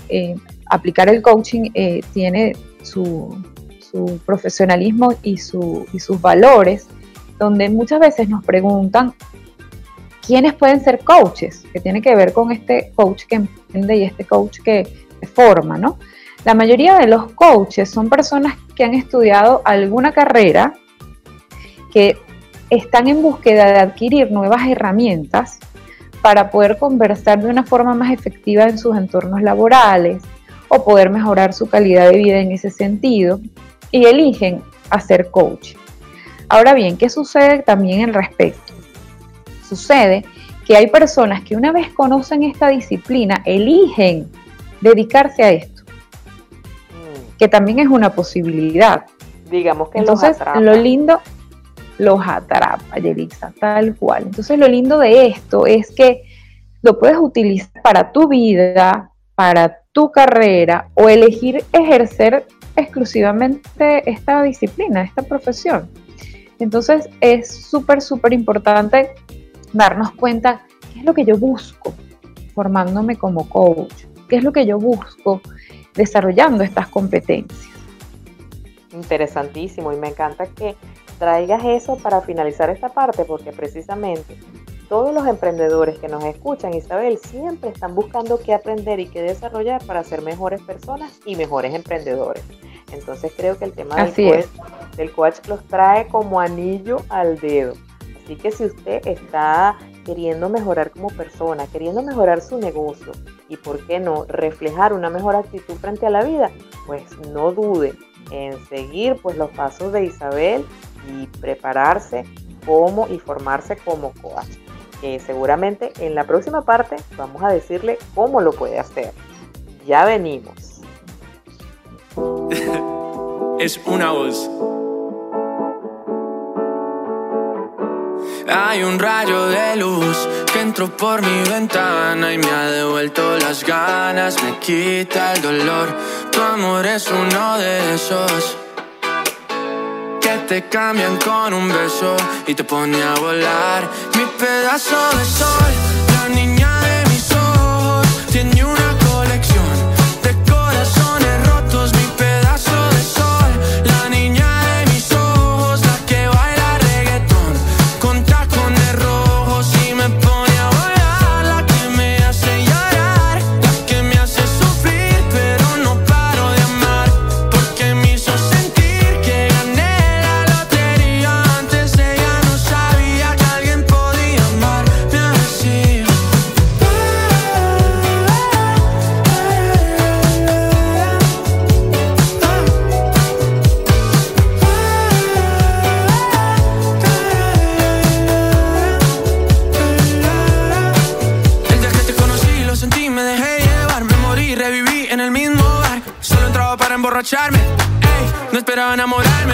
eh, aplicar el coaching eh, tiene su, profesionalismo y, su, y sus valores, donde muchas veces nos preguntan quiénes pueden ser coaches, que tiene que ver con este coach que emprende y este coach que, forma, ¿no? La mayoría de los coaches son personas que han estudiado alguna carrera, que están en búsqueda de adquirir nuevas herramientas para poder conversar de una forma más efectiva en sus entornos laborales, o poder mejorar su calidad de vida en ese sentido y eligen hacer coach. Ahora bien, ¿qué sucede también al respecto? Sucede que hay personas que una vez conocen esta disciplina eligen dedicarse a esto, que también es una posibilidad. Digamos que entonces lo lindo, los atrapa, Yelixa, tal cual. Entonces lo lindo de esto es que lo puedes utilizar para tu vida, para tu carrera o elegir ejercer exclusivamente esta disciplina, esta profesión. Entonces es súper, súper importante darnos cuenta qué es lo que yo busco formándome como coach, qué es lo que yo busco desarrollando estas competencias. Interesantísimo y me encanta que traigas eso para finalizar esta parte porque precisamente todos los emprendedores que nos escuchan, Isabel, siempre están buscando qué aprender y qué desarrollar para ser mejores personas y mejores emprendedores. Entonces creo que el tema del coach, del coach los trae como anillo al dedo. Así que si usted está queriendo mejorar como persona, queriendo mejorar su negocio y, ¿por qué no?, reflejar una mejor actitud frente a la vida, pues no dude en seguir pues los pasos de Isabel y prepararse como y formarse como coach. Que seguramente en la próxima parte vamos a decirle cómo lo puede hacer. Ya venimos. es una voz. Hay un rayo de luz que entró por mi ventana y me ha devuelto las ganas, me quita el dolor. Tu amor es uno de esos que te cambian con un beso y te pone a volar. Mi pedazo de sol, la niña de mis ojos, tiene una no esperaba enamorarme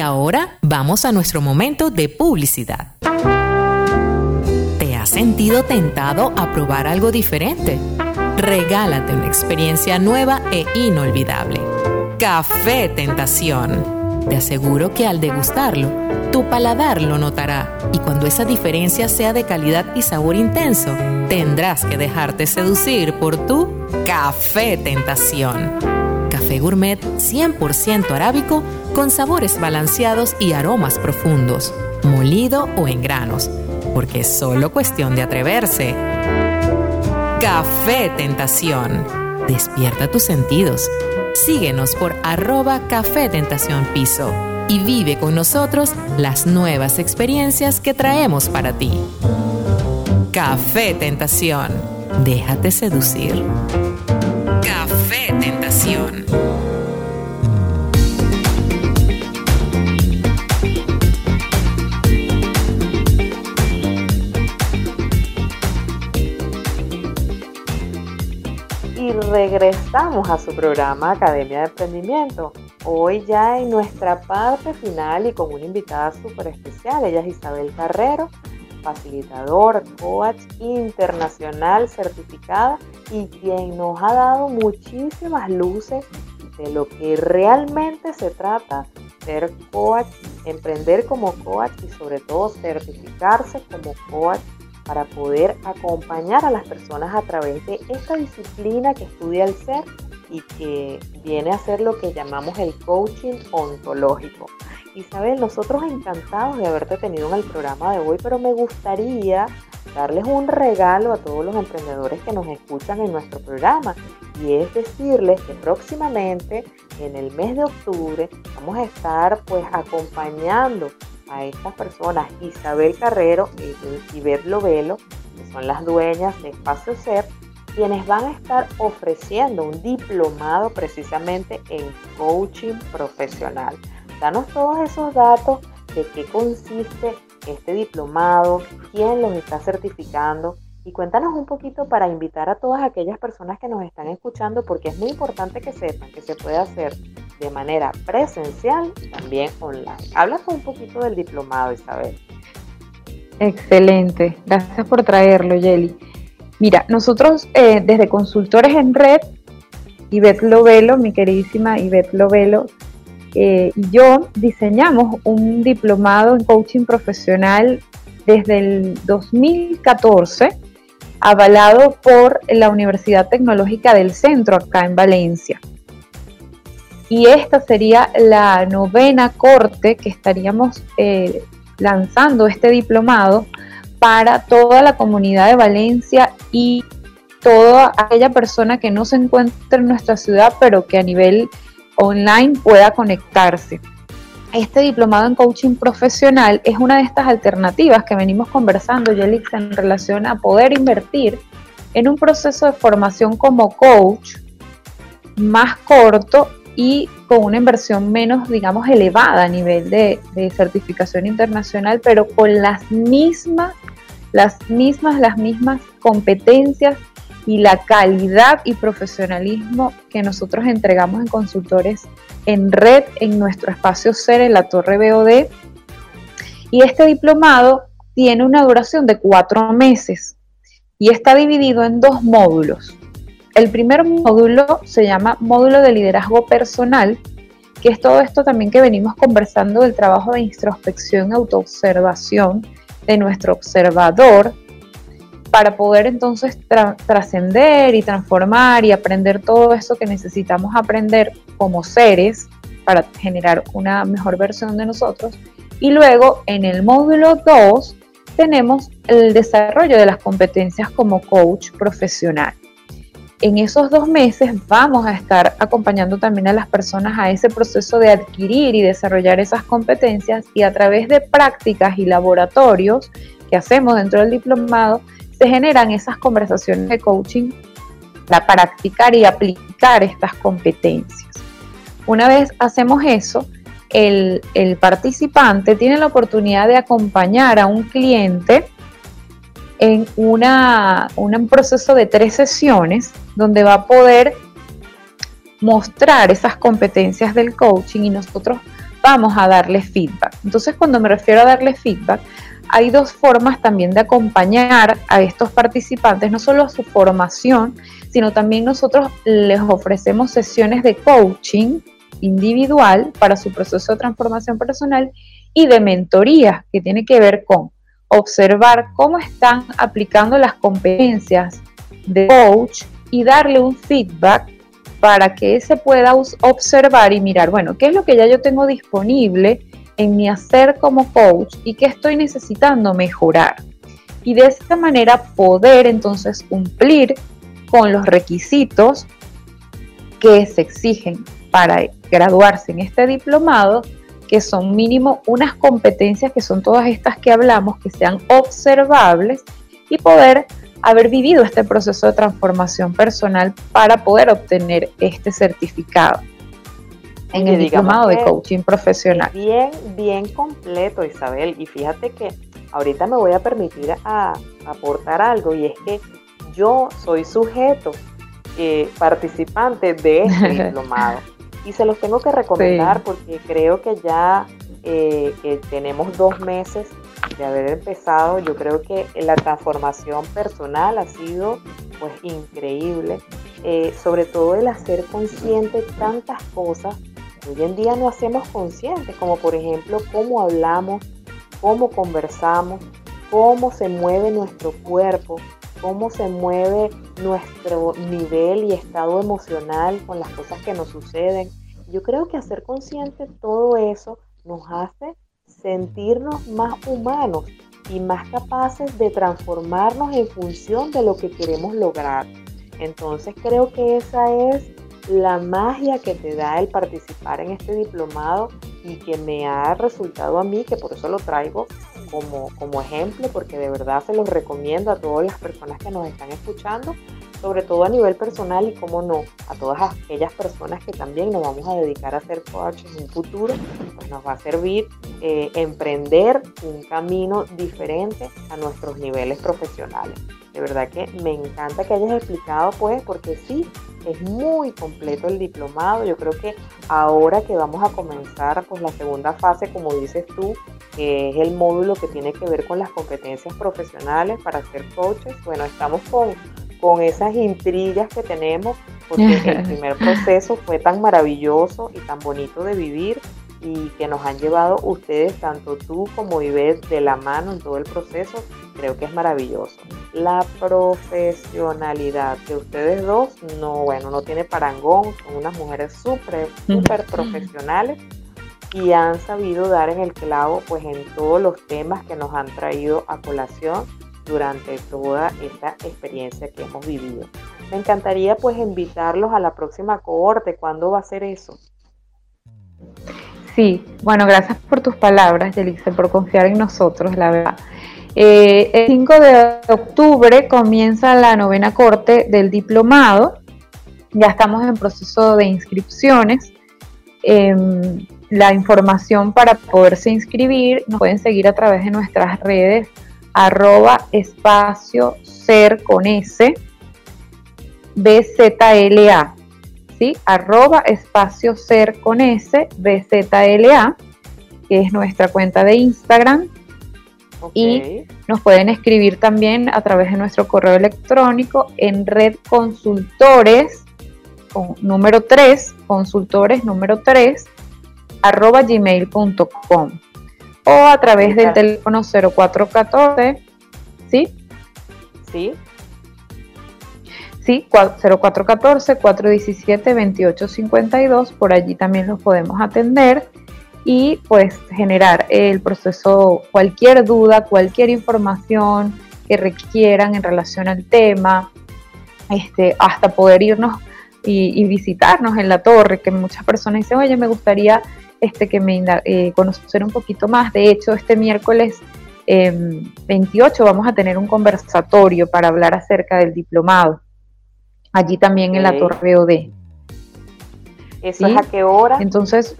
a nuestro momento de publicidad. ¿Te has sentido tentado a probar algo diferente? Regálate una experiencia nueva e inolvidable. Café Tentación. Te aseguro que al degustarlo, tu paladar lo notará y cuando esa diferencia sea de calidad y sabor intenso, tendrás que dejarte seducir por tu Café Tentación gourmet 100% arábico con sabores balanceados y aromas profundos, molido o en granos, porque es solo cuestión de atreverse. Café Tentación. Despierta tus sentidos. Síguenos por arroba Café Tentación Piso y vive con nosotros las nuevas experiencias que traemos para ti. Café Tentación. Déjate seducir. Y regresamos a su programa Academia de Emprendimiento. Hoy ya en nuestra parte final y con una invitada súper especial. Ella es Isabel Carrero, facilitador, coach internacional certificada y quien nos ha dado muchísimas luces de lo que realmente se trata ser coach, emprender como coach y sobre todo certificarse como coach para poder acompañar a las personas a través de esta disciplina que estudia el ser y que viene a ser lo que llamamos el coaching ontológico. Isabel, nosotros encantados de haberte tenido en el programa de hoy, pero me gustaría darles un regalo a todos los emprendedores que nos escuchan en nuestro programa y es decirles que próximamente en el mes de octubre vamos a estar pues acompañando a estas personas Isabel Carrero y Ivette Lovelo, que son las dueñas de Espacio Ser, quienes van a estar ofreciendo un diplomado precisamente en coaching profesional. Danos todos esos datos de qué consiste este diplomado, quién los está certificando y cuéntanos un poquito para invitar a todas aquellas personas que nos están escuchando porque es muy importante que sepan que se puede hacer de manera presencial y también online. Háblanos un poquito del diplomado, Isabel. Excelente, gracias por traerlo, Yeli. Mira, nosotros eh, desde Consultores en Red, Ivette Lovelo, mi queridísima Ivette Lovelo, eh, y yo diseñamos un diplomado en coaching profesional desde el 2014, avalado por la Universidad Tecnológica del Centro acá en Valencia. Y esta sería la novena corte que estaríamos eh, lanzando este diplomado para toda la comunidad de Valencia y toda aquella persona que no se encuentra en nuestra ciudad, pero que a nivel online pueda conectarse. Este diplomado en coaching profesional es una de estas alternativas que venimos conversando, Yelix, en relación a poder invertir en un proceso de formación como coach más corto y con una inversión menos, digamos, elevada a nivel de, de certificación internacional, pero con las mismas las mismas, las mismas competencias y la calidad y profesionalismo que nosotros entregamos en consultores en red en nuestro espacio SER en la Torre BOD. Y este diplomado tiene una duración de cuatro meses y está dividido en dos módulos. El primer módulo se llama módulo de liderazgo personal, que es todo esto también que venimos conversando del trabajo de introspección autoobservación de nuestro observador para poder entonces trascender y transformar y aprender todo eso que necesitamos aprender como seres para generar una mejor versión de nosotros. Y luego en el módulo 2 tenemos el desarrollo de las competencias como coach profesional en esos dos meses vamos a estar acompañando también a las personas a ese proceso de adquirir y desarrollar esas competencias y a través de prácticas y laboratorios que hacemos dentro del diplomado, se generan esas conversaciones de coaching para practicar y aplicar estas competencias. Una vez hacemos eso, el, el participante tiene la oportunidad de acompañar a un cliente en una, un proceso de tres sesiones donde va a poder mostrar esas competencias del coaching y nosotros vamos a darle feedback. Entonces, cuando me refiero a darle feedback, hay dos formas también de acompañar a estos participantes, no solo a su formación, sino también nosotros les ofrecemos sesiones de coaching individual para su proceso de transformación personal y de mentoría, que tiene que ver con observar cómo están aplicando las competencias de coach y darle un feedback para que se pueda observar y mirar, bueno, qué es lo que ya yo tengo disponible en mi hacer como coach y qué estoy necesitando mejorar. Y de esta manera poder entonces cumplir con los requisitos que se exigen para graduarse en este diplomado, que son mínimo unas competencias que son todas estas que hablamos, que sean observables y poder haber vivido este proceso de transformación personal para poder obtener este certificado en el diplomado de coaching profesional. Bien, bien completo, Isabel. Y fíjate que ahorita me voy a permitir a, aportar algo y es que yo soy sujeto, eh, participante de este diplomado. Y se los tengo que recomendar porque creo que ya eh, que tenemos dos meses de haber empezado, yo creo que la transformación personal ha sido pues increíble, eh, sobre todo el hacer consciente tantas cosas hoy en día no hacemos conscientes, como por ejemplo cómo hablamos, cómo conversamos, cómo se mueve nuestro cuerpo, cómo se mueve nuestro nivel y estado emocional con las cosas que nos suceden. Yo creo que hacer consciente todo eso nos hace sentirnos más humanos y más capaces de transformarnos en función de lo que queremos lograr. Entonces creo que esa es la magia que te da el participar en este diplomado y que me ha resultado a mí, que por eso lo traigo como, como ejemplo, porque de verdad se los recomiendo a todas las personas que nos están escuchando, sobre todo a nivel personal y, como no, a todas aquellas personas que también nos vamos a dedicar a ser coaches en un futuro, pues nos va a servir eh, emprender un camino diferente a nuestros niveles profesionales. De verdad que me encanta que hayas explicado, pues, porque sí, es muy completo el diplomado. Yo creo que ahora que vamos a comenzar pues la segunda fase, como dices tú, que es el módulo que tiene que ver con las competencias profesionales para ser coaches, bueno, estamos con con esas intrigas que tenemos, porque el primer proceso fue tan maravilloso y tan bonito de vivir y que nos han llevado ustedes, tanto tú como Ivette, de la mano en todo el proceso, creo que es maravilloso. La profesionalidad de ustedes dos, no, bueno, no tiene parangón, son unas mujeres súper, súper profesionales y han sabido dar en el clavo pues en todos los temas que nos han traído a colación durante toda esta experiencia que hemos vivido. Me encantaría pues invitarlos a la próxima cohorte. ¿Cuándo va a ser eso? Sí, bueno, gracias por tus palabras, Yelice, por confiar en nosotros, la verdad. Eh, el 5 de octubre comienza la novena corte del diplomado. Ya estamos en proceso de inscripciones. Em, la información para poderse inscribir nos pueden seguir a través de nuestras redes arroba espacio ser con S, BZLA, ¿sí? Arroba espacio ser con S, BZLA, que es nuestra cuenta de Instagram. Y nos pueden escribir también a través de nuestro correo electrónico en red consultores, con número 3, consultores número 3, arroba gmail.com o a través del teléfono 0414, ¿sí? Sí. Sí, 0414-417-2852, por allí también los podemos atender y pues generar el proceso, cualquier duda, cualquier información que requieran en relación al tema, este, hasta poder irnos y, y visitarnos en la torre, que muchas personas dicen, oye, me gustaría este, que me eh, conocer un poquito más. De hecho, este miércoles 28 em, vamos a tener un conversatorio para hablar acerca del diplomado, allí también en la Torre OD. ¿Eso es a qué hora? Entonces,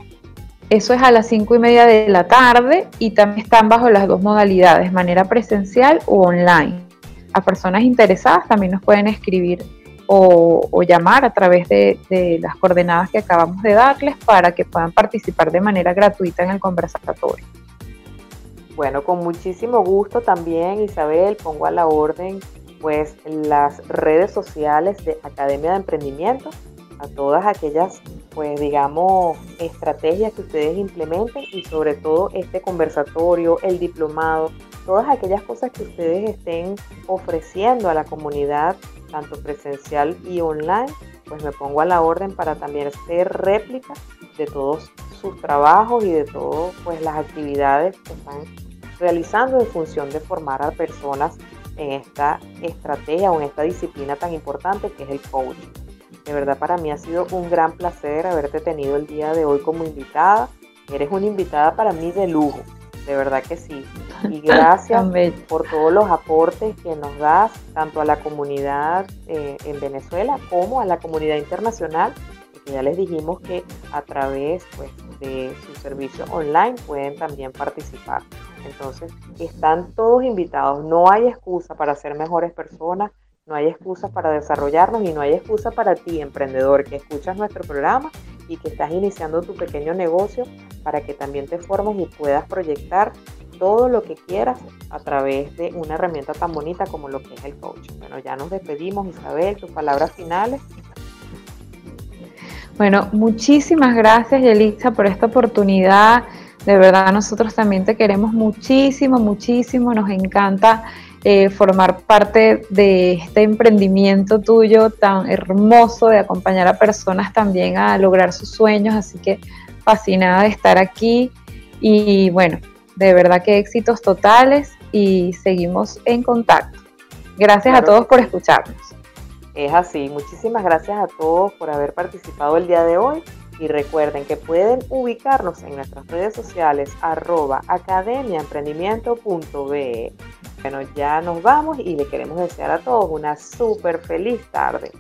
eso es a las 5 y media de la tarde y también están bajo las dos modalidades, manera presencial o online. A personas interesadas también nos pueden escribir o, llamar a través de, las coordenadas que acabamos de darles para que puedan participar de manera gratuita en el conversatorio. Bueno, con muchísimo gusto también, Isabel, pongo a la orden pues las redes sociales de Academia de Emprendimiento, a todas aquellas pues digamos estrategias que ustedes implementen y sobre todo este conversatorio, el diplomado, todas aquellas cosas que ustedes estén ofreciendo a la comunidad tanto presencial y online, pues me pongo a la orden para también hacer réplica de todos sus trabajos y de todas pues, las actividades que están realizando en función de formar a personas en esta estrategia o en esta disciplina tan importante que es el coaching. De verdad para mí ha sido un gran placer haberte tenido el día de hoy como invitada. Eres una invitada para mí de lujo, de verdad que sí. Y gracias por todos los aportes que nos das, tanto a la comunidad eh, en Venezuela como a la comunidad internacional, porque ya les dijimos que a través pues, de su servicio online pueden también participar. Entonces, están todos invitados, no hay excusa para ser mejores personas, no hay excusa para desarrollarnos y no hay excusa para ti, emprendedor, que escuchas nuestro programa y que estás iniciando tu pequeño negocio para que también te formes y puedas proyectar todo lo que quieras a través de una herramienta tan bonita como lo que es el coaching. Bueno, ya nos despedimos, Isabel, tus palabras finales. Bueno, muchísimas gracias, Yelitza, por esta oportunidad. De verdad, nosotros también te queremos muchísimo, muchísimo. Nos encanta eh, formar parte de este emprendimiento tuyo tan hermoso de acompañar a personas también a lograr sus sueños. Así que fascinada de estar aquí y bueno, de verdad que éxitos totales y seguimos en contacto. Gracias a todos por escucharnos. Es así, muchísimas gracias a todos por haber participado el día de hoy y recuerden que pueden ubicarnos en nuestras redes sociales arroba academiaemprendimiento.be. Bueno, ya nos vamos y le queremos desear a todos una súper feliz tarde.